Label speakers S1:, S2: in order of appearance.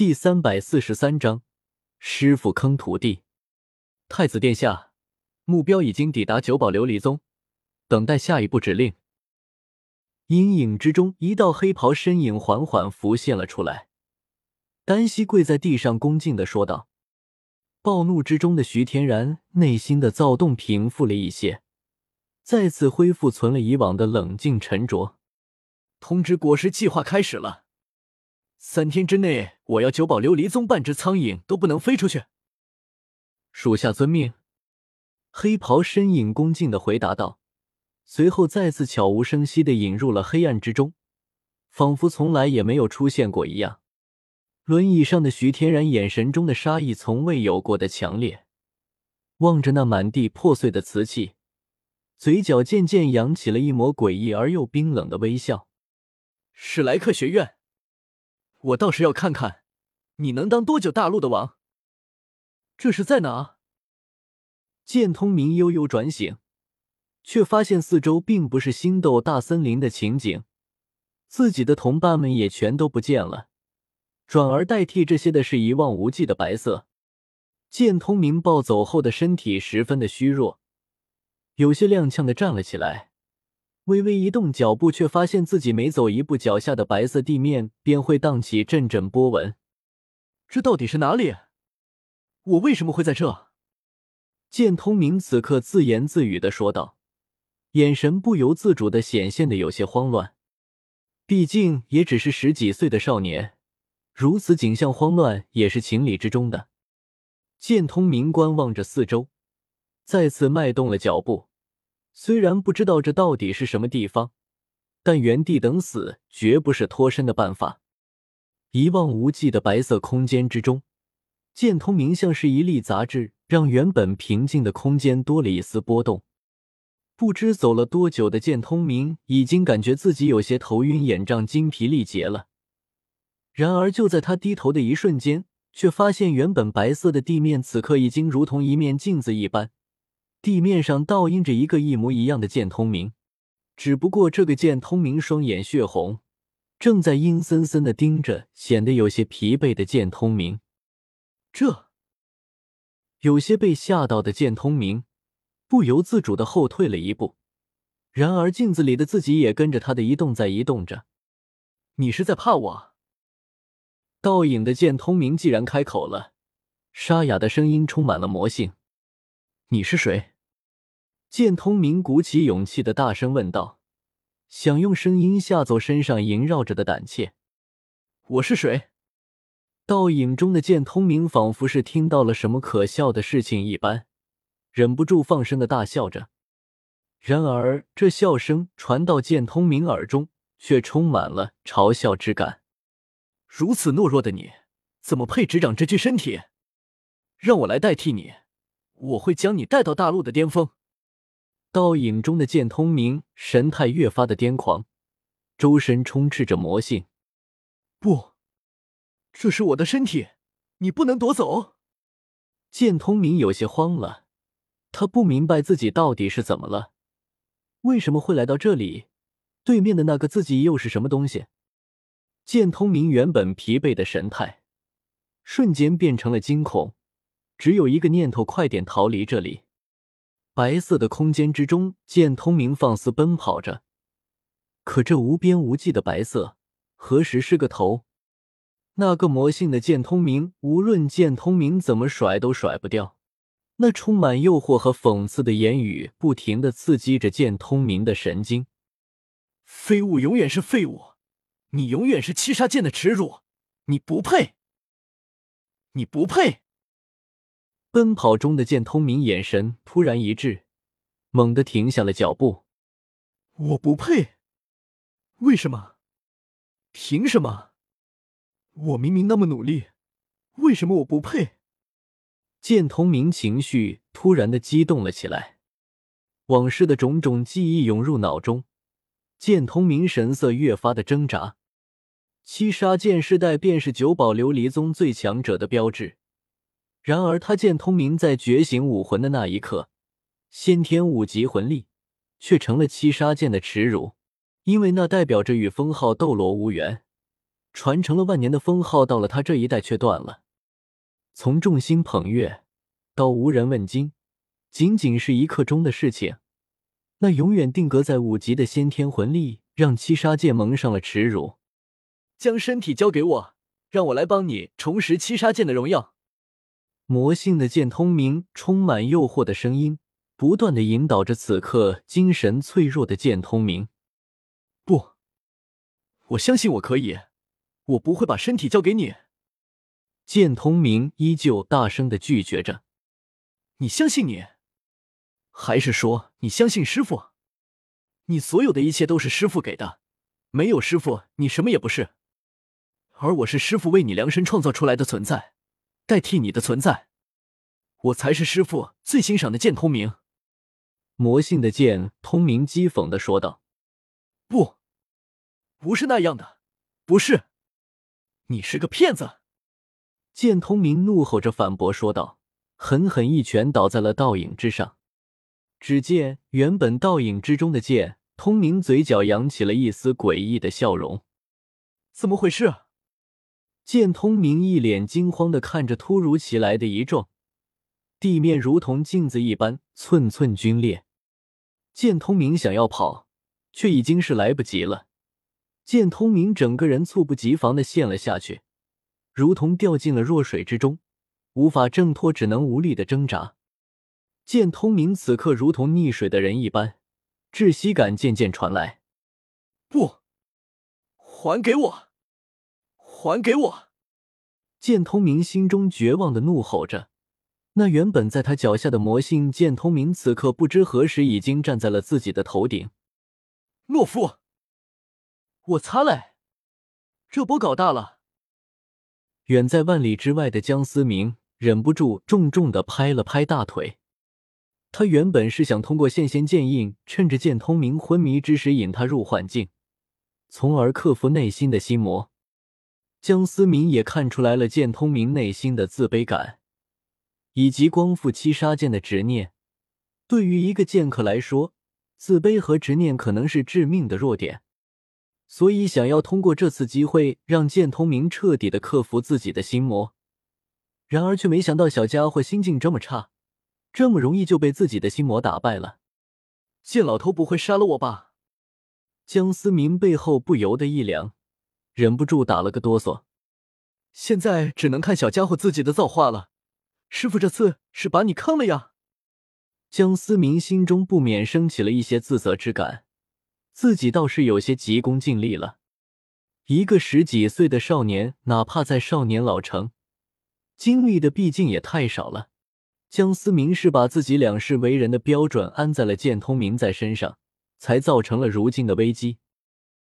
S1: 第三百四十三章，师傅坑徒弟。太子殿下，目标已经抵达九宝琉璃宗，等待下一步指令。阴影之中，一道黑袍身影缓缓浮现了出来。单膝跪在地上，恭敬的说道：“暴怒之中的徐天然内心的躁动平复了一些，再次恢复存了以往的冷静沉着。
S2: 通知国师，计划开始了。”三天之内，我要九宝琉璃宗半只苍蝇都不能飞出去。
S1: 属下遵命。黑袍身影恭敬的回答道，随后再次悄无声息的引入了黑暗之中，仿佛从来也没有出现过一样。轮椅上的徐天然眼神中的杀意从未有过的强烈，望着那满地破碎的瓷器，嘴角渐渐扬起了一抹诡异而又冰冷的微笑。
S2: 史莱克学院。我倒是要看看，你能当多久大陆的王？这是在哪？
S1: 剑通明悠悠转醒，却发现四周并不是星斗大森林的情景，自己的同伴们也全都不见了，转而代替这些的是一望无际的白色。剑通明暴走后的身体十分的虚弱，有些踉跄的站了起来。微微一动脚步，却发现自己每走一步，脚下的白色地面便会荡起阵阵波纹。
S2: 这到底是哪里？我为什么会在这？
S1: 剑通明此刻自言自语的说道，眼神不由自主的显现的有些慌乱。毕竟也只是十几岁的少年，如此景象慌乱也是情理之中的。剑通明观望着四周，再次迈动了脚步。虽然不知道这到底是什么地方，但原地等死绝不是脱身的办法。一望无际的白色空间之中，剑通明像是一粒杂质，让原本平静的空间多了一丝波动。不知走了多久的剑通明，已经感觉自己有些头晕眼胀、精疲力竭了。然而就在他低头的一瞬间，却发现原本白色的地面此刻已经如同一面镜子一般。地面上倒映着一个一模一样的剑通明，只不过这个剑通明双眼血红，正在阴森森的盯着显得有些疲惫的剑通明。这有些被吓到的剑通明不由自主的后退了一步，然而镜子里的自己也跟着他的移动在移动着。
S2: 你是在怕我？
S1: 倒影的剑通明既然开口了，沙哑的声音充满了魔性。你是谁？剑通明鼓起勇气的大声问道，想用声音吓走身上萦绕着的胆怯。
S2: 我是谁？
S1: 倒影中的剑通明仿佛是听到了什么可笑的事情一般，忍不住放声的大笑着。然而，这笑声传到剑通明耳中，却充满了嘲笑之感。
S2: 如此懦弱的你，怎么配执掌这具身体？让我来代替你。我会将你带到大陆的巅峰。
S1: 倒影中的剑通明神态越发的癫狂，周身充斥着魔性。
S2: 不，这是我的身体，你不能夺走。
S1: 剑通明有些慌了，他不明白自己到底是怎么了，为什么会来到这里？对面的那个自己又是什么东西？剑通明原本疲惫的神态，瞬间变成了惊恐。只有一个念头：快点逃离这里！白色的空间之中，剑通明放肆奔跑着。可这无边无际的白色，何时是个头？那个魔性的剑通明，无论剑通明怎么甩，都甩不掉。那充满诱惑和讽刺的言语，不停的刺激着剑通明的神经。
S2: 废物永远是废物，你永远是七杀剑的耻辱，你不配，你不配！
S1: 奔跑中的剑通明眼神突然一滞，猛地停下了脚步。
S2: 我不配？为什么？凭什么？我明明那么努力，为什么我不配？
S1: 剑通明情绪突然的激动了起来，往事的种种记忆涌入脑中，剑通明神色越发的挣扎。七杀剑世代便是九宝琉璃宗最强者的标志。然而，他见通明在觉醒武魂的那一刻，先天五级魂力却成了七杀剑的耻辱，因为那代表着与封号斗罗无缘，传承了万年的封号，到了他这一代却断了。从众星捧月到无人问津，仅仅是一刻钟的事情。那永远定格在五级的先天魂力，让七杀剑蒙上了耻辱。
S2: 将身体交给我，让我来帮你重拾七杀剑的荣耀。
S1: 魔性的剑通明充满诱惑的声音，不断的引导着此刻精神脆弱的剑通明。
S2: 不，我相信我可以，我不会把身体交给你。
S1: 剑通明依旧大声的拒绝着。
S2: 你相信你？还是说你相信师傅？你所有的一切都是师傅给的，没有师傅你什么也不是。而我是师傅为你量身创造出来的存在，代替你的存在，我才是师傅最欣赏的剑通明。
S1: 魔性的剑通明讥讽的说道：“
S2: 不，不是那样的，不是，你是个骗子！”
S1: 剑通明怒吼着反驳说道，狠狠一拳倒在了倒影之上。只见原本倒影之中的剑通明嘴角扬起了一丝诡异的笑容。
S2: 怎么回事？
S1: 见通明一脸惊慌的看着突如其来的一撞，地面如同镜子一般寸寸皲裂。见通明想要跑，却已经是来不及了。见通明整个人猝不及防的陷了下去，如同掉进了弱水之中，无法挣脱，只能无力的挣扎。见通明此刻如同溺水的人一般，窒息感渐渐传来。
S2: 不，还给我，还给我！
S1: 剑通明心中绝望的怒吼着。那原本在他脚下的魔性剑通明，此刻不知何时已经站在了自己的头顶。
S2: 懦夫！我擦嘞，这波搞大了！
S1: 远在万里之外的江思明忍不住重重的拍了拍大腿。他原本是想通过现仙剑印，趁着剑通明昏迷之时引他入幻境，从而克服内心的心魔。江思明也看出来了剑通明内心的自卑感，以及光复七杀剑的执念。对于一个剑客来说，自卑和执念可能是致命的弱点，所以想要通过这次机会让剑通明彻底的克服自己的心魔。然而却没想到小家伙心境这么差。这么容易就被自己的心魔打败了？
S2: 剑老头不会杀了我吧？
S1: 江思明背后不由得一凉，忍不住打了个哆嗦。
S2: 现在只能看小家伙自己的造化了。师傅这次是把你坑了呀！
S1: 江思明心中不免升起了一些自责之感，自己倒是有些急功近利了。一个十几岁的少年，哪怕在少年老成，经历的毕竟也太少了。江思明是把自己两世为人的标准安在了剑通明在身上，才造成了如今的危机。